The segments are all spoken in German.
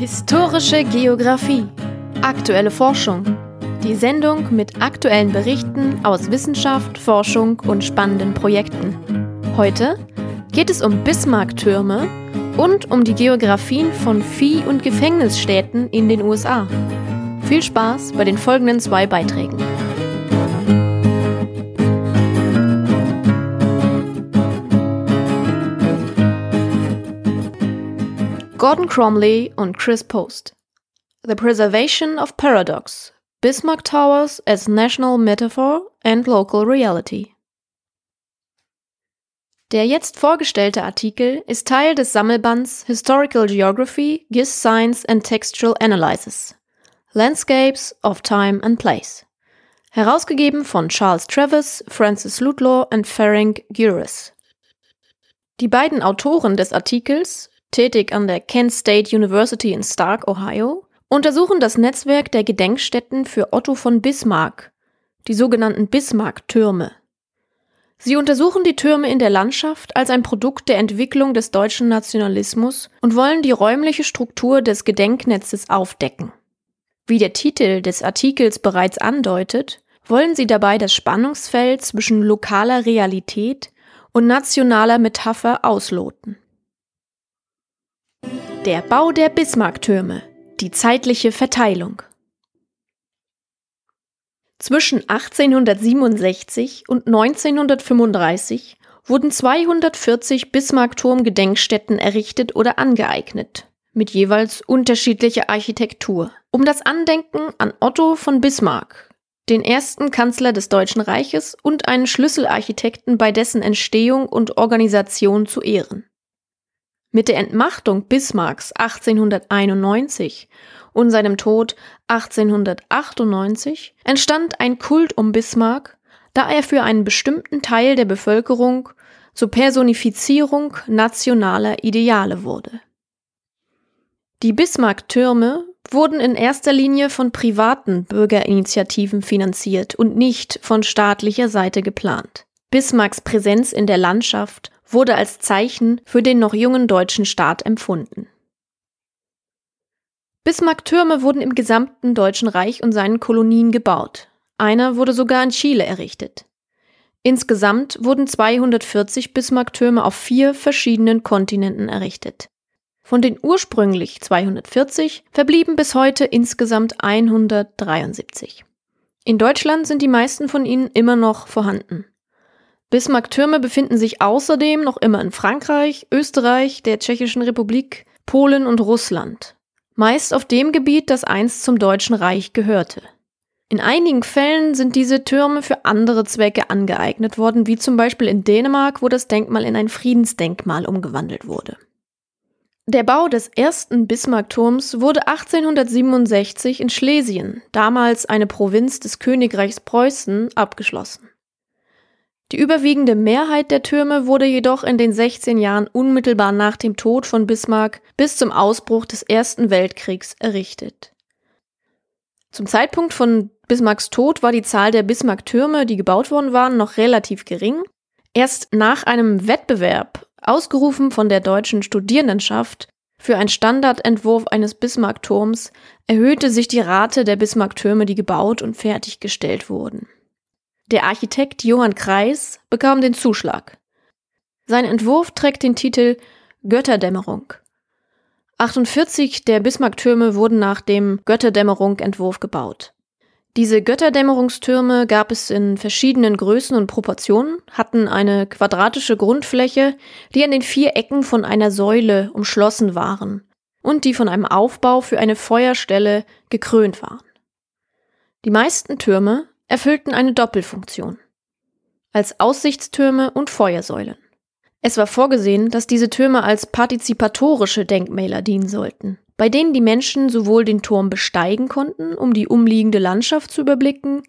Historische Geographie. Aktuelle Forschung. Die Sendung mit aktuellen Berichten aus Wissenschaft, Forschung und spannenden Projekten. Heute geht es um Bismarck-Türme und um die Geografien von Vieh- und Gefängnisstädten in den USA. Viel Spaß bei den folgenden zwei Beiträgen. Gordon Cromley und Chris Post. The Preservation of Paradox. Bismarck Towers as National Metaphor and Local Reality. Der jetzt vorgestellte Artikel ist Teil des Sammelbands Historical Geography, Giz Science and Textual Analysis. Landscapes of Time and Place. Herausgegeben von Charles Travis, Francis Ludlow und Ferenc Guris. Die beiden Autoren des Artikels, tätig an der Kent State University in Stark, Ohio, untersuchen das Netzwerk der Gedenkstätten für Otto von Bismarck, die sogenannten Bismarck-Türme. Sie untersuchen die Türme in der Landschaft als ein Produkt der Entwicklung des deutschen Nationalismus und wollen die räumliche Struktur des Gedenknetzes aufdecken. Wie der Titel des Artikels bereits andeutet, wollen sie dabei das Spannungsfeld zwischen lokaler Realität und nationaler Metapher ausloten. Der Bau der Bismarck-Türme. Die zeitliche Verteilung. Zwischen 1867 und 1935 wurden 240 Bismarck-Turm-Gedenkstätten errichtet oder angeeignet, mit jeweils unterschiedlicher Architektur, um das Andenken an Otto von Bismarck, den ersten Kanzler des Deutschen Reiches und einen Schlüsselarchitekten bei dessen Entstehung und Organisation zu ehren. Mit der Entmachtung Bismarcks 1891 und seinem Tod 1898 entstand ein Kult um Bismarck, da er für einen bestimmten Teil der Bevölkerung zur Personifizierung nationaler Ideale wurde. Die Bismarck-Türme wurden in erster Linie von privaten Bürgerinitiativen finanziert und nicht von staatlicher Seite geplant. Bismarcks Präsenz in der Landschaft wurde als Zeichen für den noch jungen deutschen Staat empfunden. Bismarck-Türme wurden im gesamten Deutschen Reich und seinen Kolonien gebaut. Einer wurde sogar in Chile errichtet. Insgesamt wurden 240 Bismarck-Türme auf vier verschiedenen Kontinenten errichtet. Von den ursprünglich 240 verblieben bis heute insgesamt 173. In Deutschland sind die meisten von ihnen immer noch vorhanden. Bismarck-Türme befinden sich außerdem noch immer in Frankreich, Österreich, der Tschechischen Republik, Polen und Russland. Meist auf dem Gebiet, das einst zum Deutschen Reich gehörte. In einigen Fällen sind diese Türme für andere Zwecke angeeignet worden, wie zum Beispiel in Dänemark, wo das Denkmal in ein Friedensdenkmal umgewandelt wurde. Der Bau des ersten Bismarck-Turms wurde 1867 in Schlesien, damals eine Provinz des Königreichs Preußen, abgeschlossen. Die überwiegende Mehrheit der Türme wurde jedoch in den 16 Jahren unmittelbar nach dem Tod von Bismarck bis zum Ausbruch des Ersten Weltkriegs errichtet. Zum Zeitpunkt von Bismarcks Tod war die Zahl der Bismarck-Türme, die gebaut worden waren, noch relativ gering. Erst nach einem Wettbewerb, ausgerufen von der deutschen Studierendenschaft, für einen Standardentwurf eines Bismarck-Turms erhöhte sich die Rate der Bismarck-Türme, die gebaut und fertiggestellt wurden. Der Architekt Johann Kreis bekam den Zuschlag. Sein Entwurf trägt den Titel Götterdämmerung. 48 der Bismarck-Türme wurden nach dem Götterdämmerung-Entwurf gebaut. Diese Götterdämmerungstürme gab es in verschiedenen Größen und Proportionen, hatten eine quadratische Grundfläche, die an den vier Ecken von einer Säule umschlossen waren und die von einem Aufbau für eine Feuerstelle gekrönt waren. Die meisten Türme erfüllten eine Doppelfunktion als Aussichtstürme und Feuersäulen. Es war vorgesehen, dass diese Türme als partizipatorische Denkmäler dienen sollten, bei denen die Menschen sowohl den Turm besteigen konnten, um die umliegende Landschaft zu überblicken,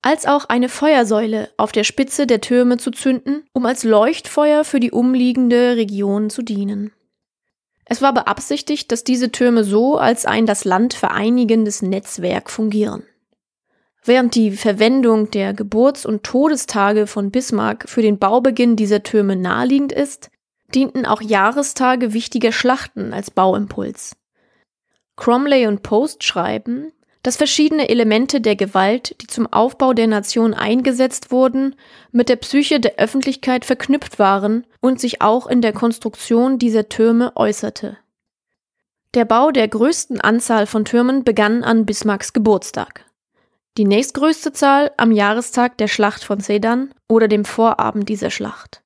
als auch eine Feuersäule auf der Spitze der Türme zu zünden, um als Leuchtfeuer für die umliegende Region zu dienen. Es war beabsichtigt, dass diese Türme so als ein das Land vereinigendes Netzwerk fungieren. Während die Verwendung der Geburts- und Todestage von Bismarck für den Baubeginn dieser Türme naheliegend ist, dienten auch Jahrestage wichtiger Schlachten als Bauimpuls. Cromley und Post schreiben, dass verschiedene Elemente der Gewalt, die zum Aufbau der Nation eingesetzt wurden, mit der Psyche der Öffentlichkeit verknüpft waren und sich auch in der Konstruktion dieser Türme äußerte. Der Bau der größten Anzahl von Türmen begann an Bismarcks Geburtstag. Die nächstgrößte Zahl am Jahrestag der Schlacht von Sedan oder dem Vorabend dieser Schlacht.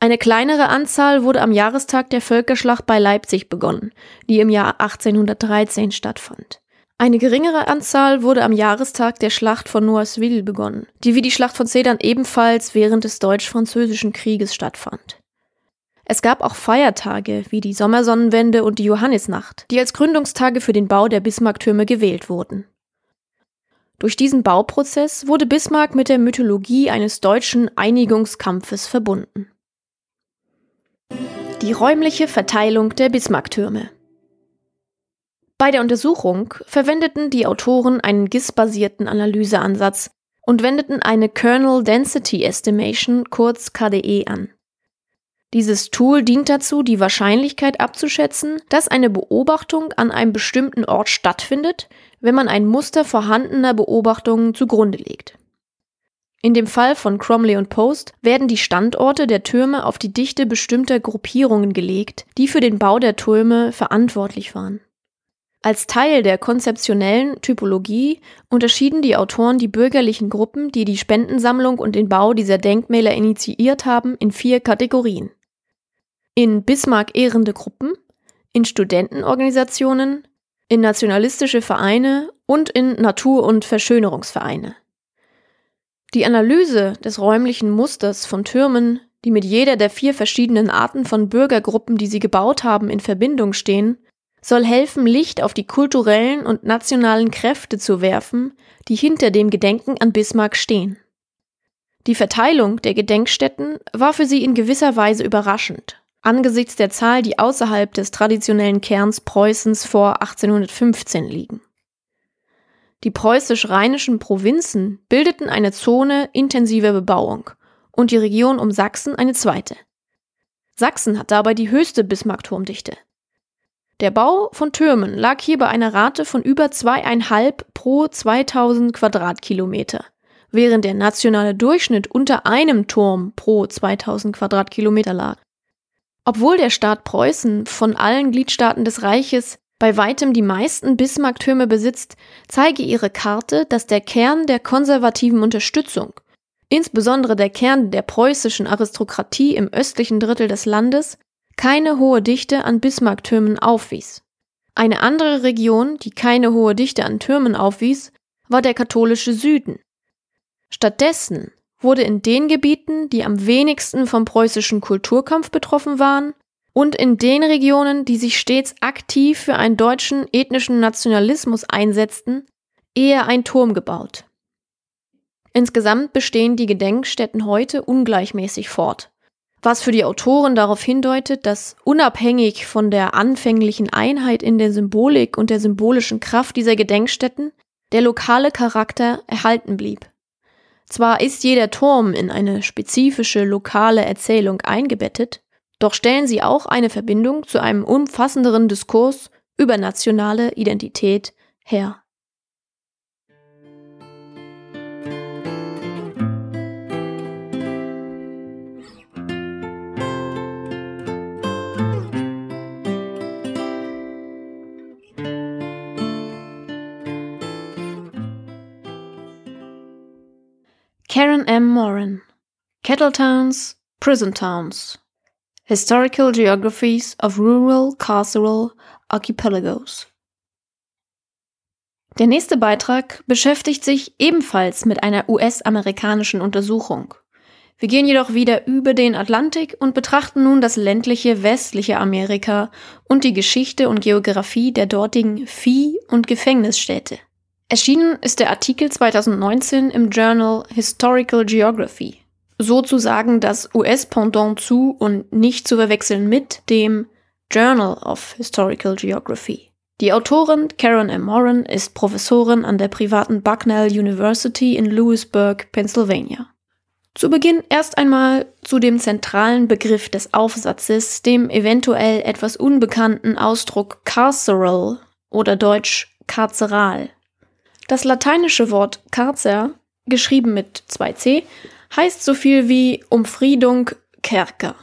Eine kleinere Anzahl wurde am Jahrestag der Völkerschlacht bei Leipzig begonnen, die im Jahr 1813 stattfand. Eine geringere Anzahl wurde am Jahrestag der Schlacht von Noisville begonnen, die wie die Schlacht von Sedan ebenfalls während des Deutsch-Französischen Krieges stattfand. Es gab auch Feiertage wie die Sommersonnenwende und die Johannisnacht, die als Gründungstage für den Bau der Bismarcktürme gewählt wurden. Durch diesen Bauprozess wurde Bismarck mit der Mythologie eines deutschen Einigungskampfes verbunden. Die räumliche Verteilung der Bismarcktürme bei der Untersuchung verwendeten die Autoren einen GIS-basierten Analyseansatz und wendeten eine Kernel Density Estimation, kurz KDE, an. Dieses Tool dient dazu, die Wahrscheinlichkeit abzuschätzen, dass eine Beobachtung an einem bestimmten Ort stattfindet, wenn man ein Muster vorhandener Beobachtungen zugrunde legt. In dem Fall von Cromley und Post werden die Standorte der Türme auf die Dichte bestimmter Gruppierungen gelegt, die für den Bau der Türme verantwortlich waren. Als Teil der konzeptionellen Typologie unterschieden die Autoren die bürgerlichen Gruppen, die die Spendensammlung und den Bau dieser Denkmäler initiiert haben, in vier Kategorien. In Bismarck ehrende Gruppen, in Studentenorganisationen, in nationalistische Vereine und in Natur- und Verschönerungsvereine. Die Analyse des räumlichen Musters von Türmen, die mit jeder der vier verschiedenen Arten von Bürgergruppen, die sie gebaut haben, in Verbindung stehen, soll helfen, Licht auf die kulturellen und nationalen Kräfte zu werfen, die hinter dem Gedenken an Bismarck stehen. Die Verteilung der Gedenkstätten war für sie in gewisser Weise überraschend, angesichts der Zahl, die außerhalb des traditionellen Kerns Preußens vor 1815 liegen. Die preußisch-rheinischen Provinzen bildeten eine Zone intensiver Bebauung und die Region um Sachsen eine zweite. Sachsen hat dabei die höchste Bismarckturmdichte. Der Bau von Türmen lag hier bei einer Rate von über zweieinhalb pro 2000 Quadratkilometer, während der nationale Durchschnitt unter einem Turm pro 2000 Quadratkilometer lag. Obwohl der Staat Preußen von allen Gliedstaaten des Reiches bei weitem die meisten Bismarck-Türme besitzt, zeige ihre Karte, dass der Kern der konservativen Unterstützung, insbesondere der Kern der preußischen Aristokratie im östlichen Drittel des Landes, keine hohe Dichte an Bismarcktürmen aufwies. Eine andere Region, die keine hohe Dichte an Türmen aufwies, war der katholische Süden. Stattdessen wurde in den Gebieten, die am wenigsten vom preußischen Kulturkampf betroffen waren, und in den Regionen, die sich stets aktiv für einen deutschen ethnischen Nationalismus einsetzten, eher ein Turm gebaut. Insgesamt bestehen die Gedenkstätten heute ungleichmäßig fort was für die Autoren darauf hindeutet, dass unabhängig von der anfänglichen Einheit in der Symbolik und der symbolischen Kraft dieser Gedenkstätten der lokale Charakter erhalten blieb. Zwar ist jeder Turm in eine spezifische lokale Erzählung eingebettet, doch stellen sie auch eine Verbindung zu einem umfassenderen Diskurs über nationale Identität her. Karen M. Moran Kettle Towns, Prison Towns Historical Geographies of Rural Carceral Archipelagos Der nächste Beitrag beschäftigt sich ebenfalls mit einer US-amerikanischen Untersuchung. Wir gehen jedoch wieder über den Atlantik und betrachten nun das ländliche westliche Amerika und die Geschichte und Geografie der dortigen Vieh- und Gefängnisstädte. Erschienen ist der Artikel 2019 im Journal Historical Geography, sozusagen das US-Pendant zu und nicht zu verwechseln mit dem Journal of Historical Geography. Die Autorin Karen M. Moran ist Professorin an der privaten Bucknell University in Lewisburg, Pennsylvania. Zu Beginn erst einmal zu dem zentralen Begriff des Aufsatzes, dem eventuell etwas unbekannten Ausdruck carceral oder deutsch karzeral. Das lateinische Wort Carcer, geschrieben mit 2c, heißt so viel wie Umfriedung, Kerker.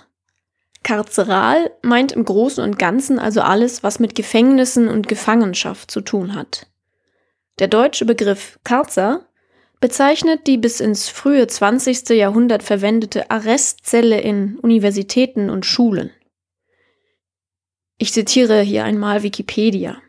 Karzeral meint im Großen und Ganzen also alles, was mit Gefängnissen und Gefangenschaft zu tun hat. Der deutsche Begriff Karzer bezeichnet die bis ins frühe 20. Jahrhundert verwendete Arrestzelle in Universitäten und Schulen. Ich zitiere hier einmal Wikipedia.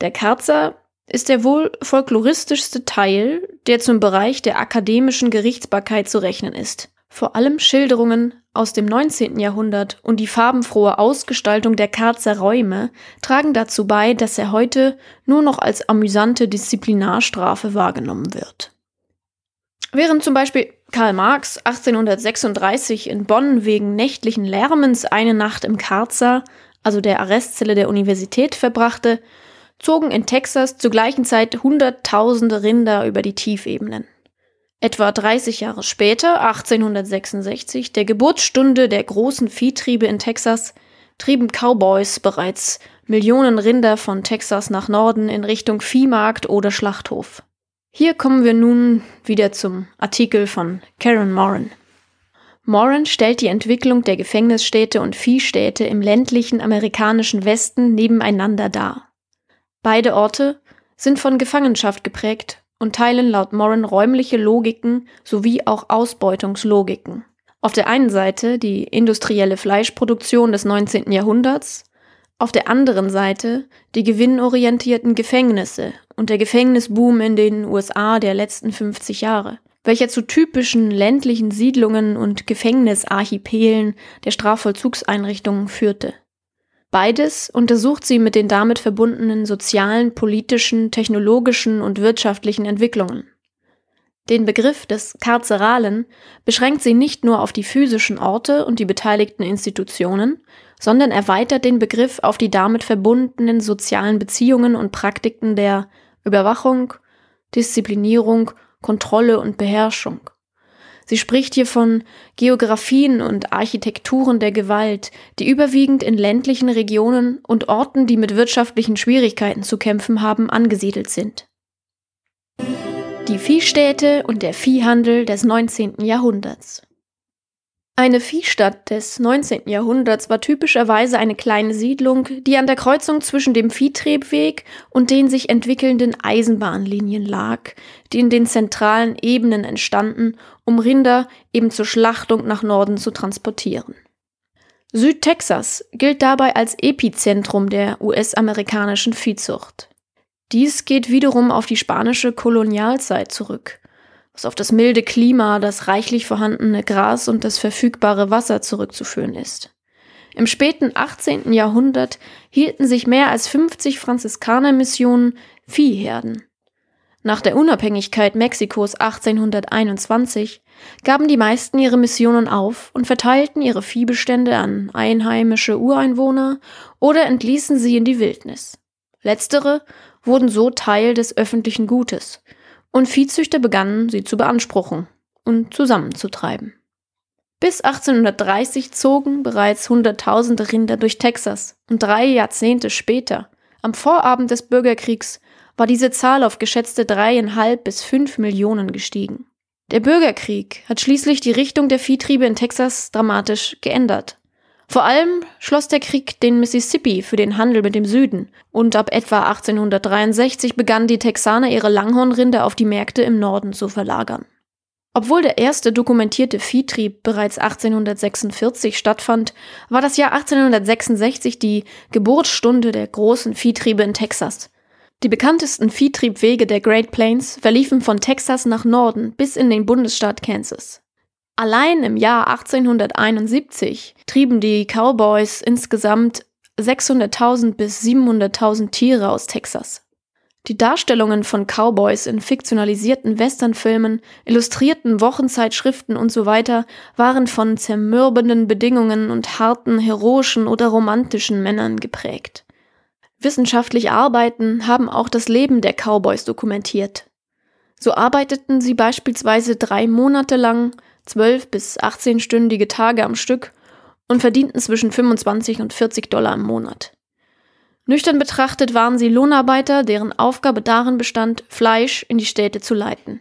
Der Karzer ist der wohl folkloristischste Teil, der zum Bereich der akademischen Gerichtsbarkeit zu rechnen ist. Vor allem Schilderungen aus dem 19. Jahrhundert und die farbenfrohe Ausgestaltung der Karzer Räume tragen dazu bei, dass er heute nur noch als amüsante Disziplinarstrafe wahrgenommen wird. Während zum Beispiel Karl Marx 1836 in Bonn wegen nächtlichen Lärmens eine Nacht im Karzer, also der Arrestzelle der Universität, verbrachte, zogen in Texas zur gleichen Zeit Hunderttausende Rinder über die Tiefebenen. Etwa 30 Jahre später, 1866, der Geburtsstunde der großen Viehtriebe in Texas, trieben Cowboys bereits Millionen Rinder von Texas nach Norden in Richtung Viehmarkt oder Schlachthof. Hier kommen wir nun wieder zum Artikel von Karen Moran. Moran stellt die Entwicklung der Gefängnisstädte und Viehstädte im ländlichen amerikanischen Westen nebeneinander dar. Beide Orte sind von Gefangenschaft geprägt und teilen laut Moran räumliche Logiken sowie auch Ausbeutungslogiken. Auf der einen Seite die industrielle Fleischproduktion des 19. Jahrhunderts, auf der anderen Seite die gewinnorientierten Gefängnisse und der Gefängnisboom in den USA der letzten 50 Jahre, welcher zu typischen ländlichen Siedlungen und Gefängnisarchipelen der Strafvollzugseinrichtungen führte. Beides untersucht sie mit den damit verbundenen sozialen, politischen, technologischen und wirtschaftlichen Entwicklungen. Den Begriff des Karzeralen beschränkt sie nicht nur auf die physischen Orte und die beteiligten Institutionen, sondern erweitert den Begriff auf die damit verbundenen sozialen Beziehungen und Praktiken der Überwachung, Disziplinierung, Kontrolle und Beherrschung. Sie spricht hier von Geografien und Architekturen der Gewalt, die überwiegend in ländlichen Regionen und Orten, die mit wirtschaftlichen Schwierigkeiten zu kämpfen haben, angesiedelt sind. Die Viehstädte und der Viehhandel des 19. Jahrhunderts. Eine Viehstadt des 19. Jahrhunderts war typischerweise eine kleine Siedlung, die an der Kreuzung zwischen dem Viehtrebweg und den sich entwickelnden Eisenbahnlinien lag, die in den zentralen Ebenen entstanden, um Rinder eben zur Schlachtung nach Norden zu transportieren. Südtexas gilt dabei als Epizentrum der US-amerikanischen Viehzucht. Dies geht wiederum auf die spanische Kolonialzeit zurück was auf das milde Klima, das reichlich vorhandene Gras und das verfügbare Wasser zurückzuführen ist. Im späten 18. Jahrhundert hielten sich mehr als 50 Franziskanermissionen Viehherden. Nach der Unabhängigkeit Mexikos 1821 gaben die meisten ihre Missionen auf und verteilten ihre Viehbestände an einheimische Ureinwohner oder entließen sie in die Wildnis. Letztere wurden so Teil des öffentlichen Gutes und Viehzüchter begannen, sie zu beanspruchen und zusammenzutreiben. Bis 1830 zogen bereits Hunderttausende Rinder durch Texas und drei Jahrzehnte später, am Vorabend des Bürgerkriegs, war diese Zahl auf geschätzte dreieinhalb bis fünf Millionen gestiegen. Der Bürgerkrieg hat schließlich die Richtung der Viehtriebe in Texas dramatisch geändert. Vor allem schloss der Krieg den Mississippi für den Handel mit dem Süden und ab etwa 1863 begannen die Texaner ihre Langhornrinde auf die Märkte im Norden zu verlagern. Obwohl der erste dokumentierte Viehtrieb bereits 1846 stattfand, war das Jahr 1866 die Geburtsstunde der großen Viehtriebe in Texas. Die bekanntesten Viehtriebwege der Great Plains verliefen von Texas nach Norden bis in den Bundesstaat Kansas. Allein im Jahr 1871 trieben die Cowboys insgesamt 600.000 bis 700.000 Tiere aus Texas. Die Darstellungen von Cowboys in fiktionalisierten Westernfilmen, illustrierten Wochenzeitschriften usw. So waren von zermürbenden Bedingungen und harten, heroischen oder romantischen Männern geprägt. Wissenschaftliche Arbeiten haben auch das Leben der Cowboys dokumentiert. So arbeiteten sie beispielsweise drei Monate lang, zwölf bis 18-stündige Tage am Stück und verdienten zwischen 25 und 40 Dollar im Monat. Nüchtern betrachtet waren sie Lohnarbeiter, deren Aufgabe darin bestand, Fleisch in die Städte zu leiten.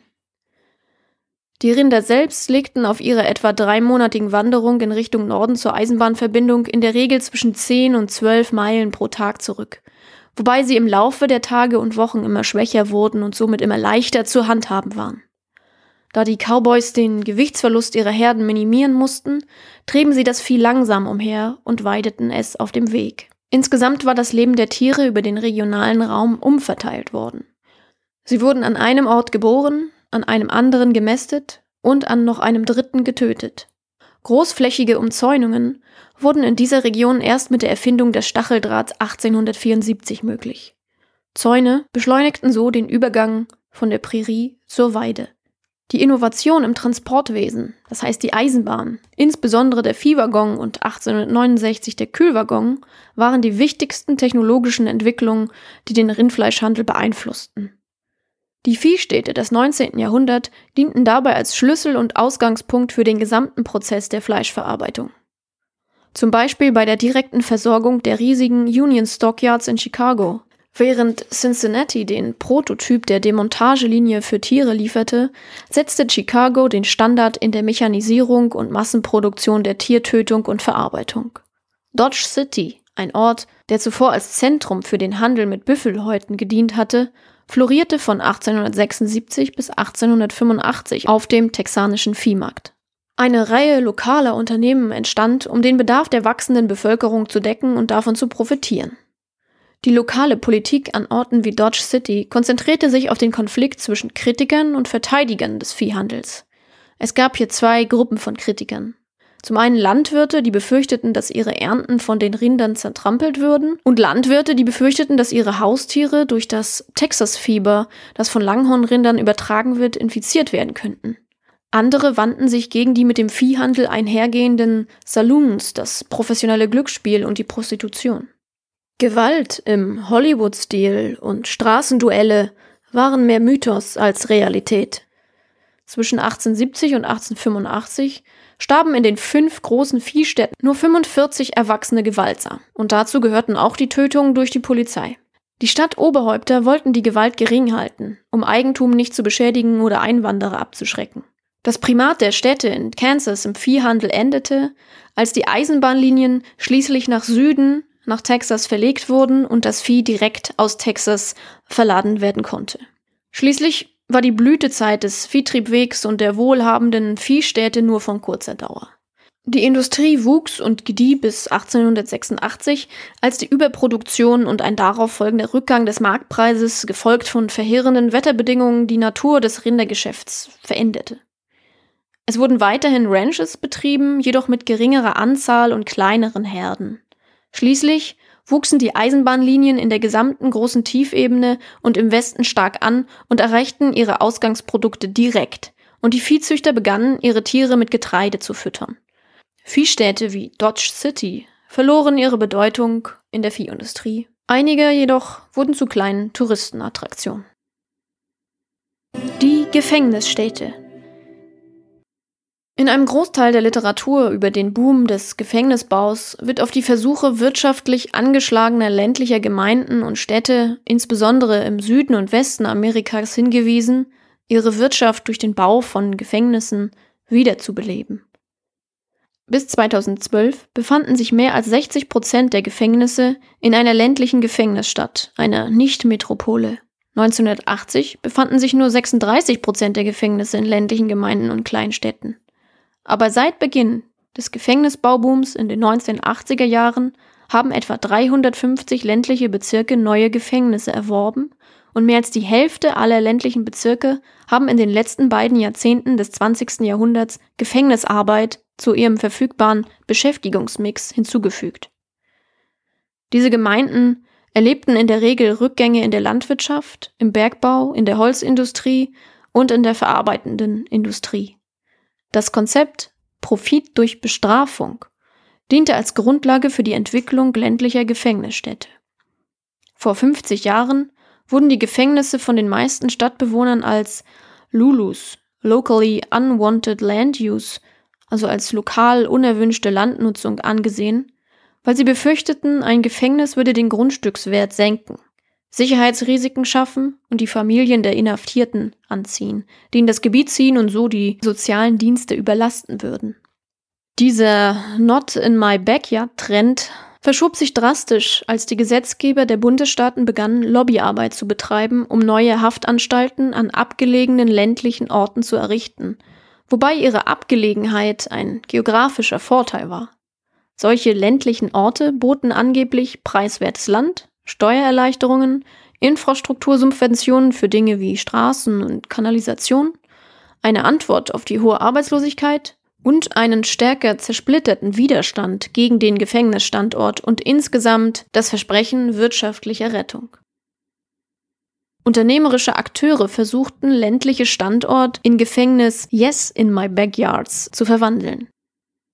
Die Rinder selbst legten auf ihrer etwa dreimonatigen Wanderung in Richtung Norden zur Eisenbahnverbindung in der Regel zwischen 10 und 12 Meilen pro Tag zurück, wobei sie im Laufe der Tage und Wochen immer schwächer wurden und somit immer leichter zu handhaben waren. Da die Cowboys den Gewichtsverlust ihrer Herden minimieren mussten, trieben sie das Vieh langsam umher und weideten es auf dem Weg. Insgesamt war das Leben der Tiere über den regionalen Raum umverteilt worden. Sie wurden an einem Ort geboren, an einem anderen gemästet und an noch einem dritten getötet. Großflächige Umzäunungen wurden in dieser Region erst mit der Erfindung des Stacheldrahts 1874 möglich. Zäune beschleunigten so den Übergang von der Prärie zur Weide. Die Innovation im Transportwesen, das heißt die Eisenbahn, insbesondere der Viehwaggon und 1869 der Kühlwaggon, waren die wichtigsten technologischen Entwicklungen, die den Rindfleischhandel beeinflussten. Die Viehstädte des 19. Jahrhunderts dienten dabei als Schlüssel und Ausgangspunkt für den gesamten Prozess der Fleischverarbeitung. Zum Beispiel bei der direkten Versorgung der riesigen Union Stockyards in Chicago. Während Cincinnati den Prototyp der Demontagelinie für Tiere lieferte, setzte Chicago den Standard in der Mechanisierung und Massenproduktion der Tiertötung und Verarbeitung. Dodge City, ein Ort, der zuvor als Zentrum für den Handel mit Büffelhäuten gedient hatte, florierte von 1876 bis 1885 auf dem texanischen Viehmarkt. Eine Reihe lokaler Unternehmen entstand, um den Bedarf der wachsenden Bevölkerung zu decken und davon zu profitieren. Die lokale Politik an Orten wie Dodge City konzentrierte sich auf den Konflikt zwischen Kritikern und Verteidigern des Viehhandels. Es gab hier zwei Gruppen von Kritikern. Zum einen Landwirte, die befürchteten, dass ihre Ernten von den Rindern zertrampelt würden, und Landwirte, die befürchteten, dass ihre Haustiere durch das Texas-Fieber, das von Langhornrindern übertragen wird, infiziert werden könnten. Andere wandten sich gegen die mit dem Viehhandel einhergehenden Saloons, das professionelle Glücksspiel und die Prostitution. Gewalt im Hollywood-Stil und Straßenduelle waren mehr Mythos als Realität. Zwischen 1870 und 1885 starben in den fünf großen Viehstädten nur 45 erwachsene gewaltsam. Und dazu gehörten auch die Tötungen durch die Polizei. Die Stadtoberhäupter wollten die Gewalt gering halten, um Eigentum nicht zu beschädigen oder Einwanderer abzuschrecken. Das Primat der Städte in Kansas im Viehhandel endete, als die Eisenbahnlinien schließlich nach Süden, nach Texas verlegt wurden und das Vieh direkt aus Texas verladen werden konnte. Schließlich war die Blütezeit des Viehtriebwegs und der wohlhabenden Viehstädte nur von kurzer Dauer. Die Industrie wuchs und gedieh bis 1886, als die Überproduktion und ein darauf folgender Rückgang des Marktpreises, gefolgt von verheerenden Wetterbedingungen, die Natur des Rindergeschäfts veränderte. Es wurden weiterhin Ranches betrieben, jedoch mit geringerer Anzahl und kleineren Herden. Schließlich wuchsen die Eisenbahnlinien in der gesamten großen Tiefebene und im Westen stark an und erreichten ihre Ausgangsprodukte direkt, und die Viehzüchter begannen, ihre Tiere mit Getreide zu füttern. Viehstädte wie Dodge City verloren ihre Bedeutung in der Viehindustrie. Einige jedoch wurden zu kleinen Touristenattraktionen. Die Gefängnisstädte in einem Großteil der Literatur über den Boom des Gefängnisbaus wird auf die Versuche wirtschaftlich angeschlagener ländlicher Gemeinden und Städte, insbesondere im Süden und Westen Amerikas, hingewiesen, ihre Wirtschaft durch den Bau von Gefängnissen wiederzubeleben. Bis 2012 befanden sich mehr als 60 Prozent der Gefängnisse in einer ländlichen Gefängnisstadt, einer Nicht-Metropole. 1980 befanden sich nur 36 Prozent der Gefängnisse in ländlichen Gemeinden und Kleinstädten. Aber seit Beginn des Gefängnisbaubooms in den 1980er Jahren haben etwa 350 ländliche Bezirke neue Gefängnisse erworben und mehr als die Hälfte aller ländlichen Bezirke haben in den letzten beiden Jahrzehnten des 20. Jahrhunderts Gefängnisarbeit zu ihrem verfügbaren Beschäftigungsmix hinzugefügt. Diese Gemeinden erlebten in der Regel Rückgänge in der Landwirtschaft, im Bergbau, in der Holzindustrie und in der verarbeitenden Industrie. Das Konzept Profit durch Bestrafung diente als Grundlage für die Entwicklung ländlicher Gefängnisstädte. Vor 50 Jahren wurden die Gefängnisse von den meisten Stadtbewohnern als Lulus, Locally Unwanted Land Use, also als lokal unerwünschte Landnutzung angesehen, weil sie befürchteten, ein Gefängnis würde den Grundstückswert senken, Sicherheitsrisiken schaffen und die Familien der Inhaftierten anziehen, die in das Gebiet ziehen und so die sozialen Dienste überlasten würden. Dieser Not in my backyard Trend verschob sich drastisch, als die Gesetzgeber der Bundesstaaten begannen, Lobbyarbeit zu betreiben, um neue Haftanstalten an abgelegenen ländlichen Orten zu errichten, wobei ihre Abgelegenheit ein geografischer Vorteil war. Solche ländlichen Orte boten angeblich preiswertes Land, Steuererleichterungen, Infrastruktursubventionen für Dinge wie Straßen und Kanalisation, eine Antwort auf die hohe Arbeitslosigkeit und einen stärker zersplitterten Widerstand gegen den Gefängnisstandort und insgesamt das Versprechen wirtschaftlicher Rettung. Unternehmerische Akteure versuchten, ländliche Standort in Gefängnis Yes in my backyards zu verwandeln.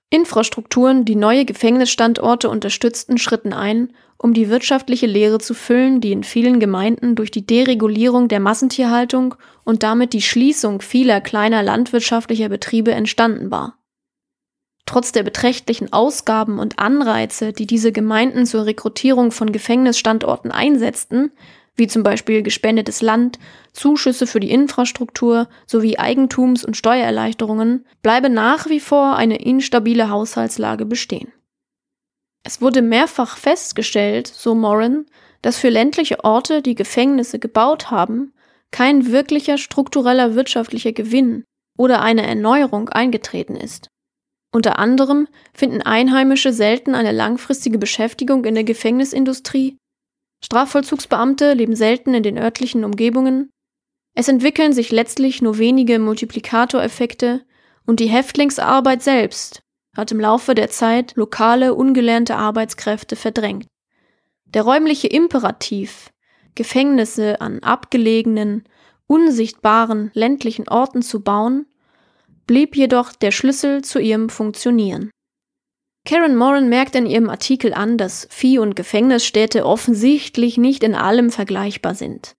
Infrastrukturen, die neue Gefängnisstandorte unterstützten, schritten ein, um die wirtschaftliche Leere zu füllen, die in vielen Gemeinden durch die Deregulierung der Massentierhaltung und damit die Schließung vieler kleiner landwirtschaftlicher Betriebe entstanden war. Trotz der beträchtlichen Ausgaben und Anreize, die diese Gemeinden zur Rekrutierung von Gefängnisstandorten einsetzten, wie zum Beispiel gespendetes Land, Zuschüsse für die Infrastruktur sowie Eigentums- und Steuererleichterungen, bleibe nach wie vor eine instabile Haushaltslage bestehen. Es wurde mehrfach festgestellt, so Morin, dass für ländliche Orte, die Gefängnisse gebaut haben, kein wirklicher struktureller wirtschaftlicher Gewinn oder eine Erneuerung eingetreten ist. Unter anderem finden Einheimische selten eine langfristige Beschäftigung in der Gefängnisindustrie Strafvollzugsbeamte leben selten in den örtlichen Umgebungen. Es entwickeln sich letztlich nur wenige Multiplikatoreffekte und die Häftlingsarbeit selbst hat im Laufe der Zeit lokale, ungelernte Arbeitskräfte verdrängt. Der räumliche Imperativ, Gefängnisse an abgelegenen, unsichtbaren ländlichen Orten zu bauen, blieb jedoch der Schlüssel zu ihrem Funktionieren. Karen Moran merkt in ihrem Artikel an, dass Vieh- und Gefängnisstädte offensichtlich nicht in allem vergleichbar sind.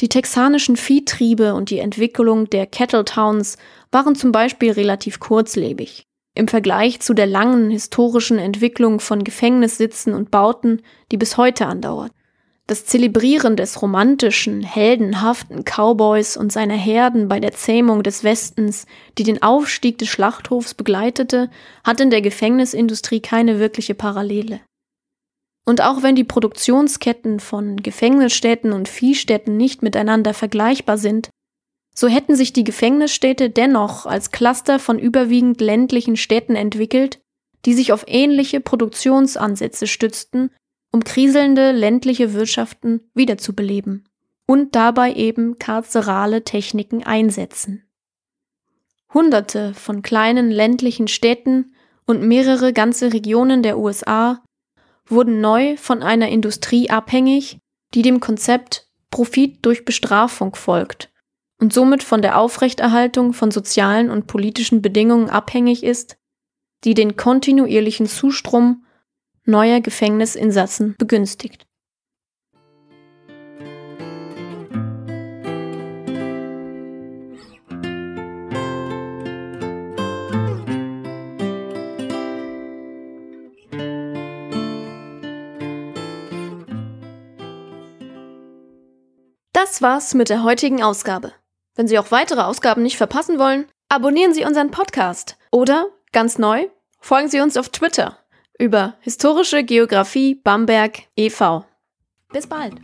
Die texanischen Viehtriebe und die Entwicklung der Cattle Towns waren zum Beispiel relativ kurzlebig. Im Vergleich zu der langen historischen Entwicklung von Gefängnissitzen und Bauten, die bis heute andauert. Das Zelebrieren des romantischen, heldenhaften Cowboys und seiner Herden bei der Zähmung des Westens, die den Aufstieg des Schlachthofs begleitete, hat in der Gefängnisindustrie keine wirkliche Parallele. Und auch wenn die Produktionsketten von Gefängnisstädten und Viehstädten nicht miteinander vergleichbar sind, so hätten sich die Gefängnisstädte dennoch als Cluster von überwiegend ländlichen Städten entwickelt, die sich auf ähnliche Produktionsansätze stützten um kriselnde ländliche Wirtschaften wiederzubeleben und dabei eben karzerale Techniken einsetzen. Hunderte von kleinen ländlichen Städten und mehrere ganze Regionen der USA wurden neu von einer Industrie abhängig, die dem Konzept Profit durch Bestrafung folgt und somit von der Aufrechterhaltung von sozialen und politischen Bedingungen abhängig ist, die den kontinuierlichen Zustrom neuer Gefängnisinsassen begünstigt. Das war's mit der heutigen Ausgabe. Wenn Sie auch weitere Ausgaben nicht verpassen wollen, abonnieren Sie unseren Podcast oder, ganz neu, folgen Sie uns auf Twitter über Historische Geographie Bamberg e.V. Bis bald!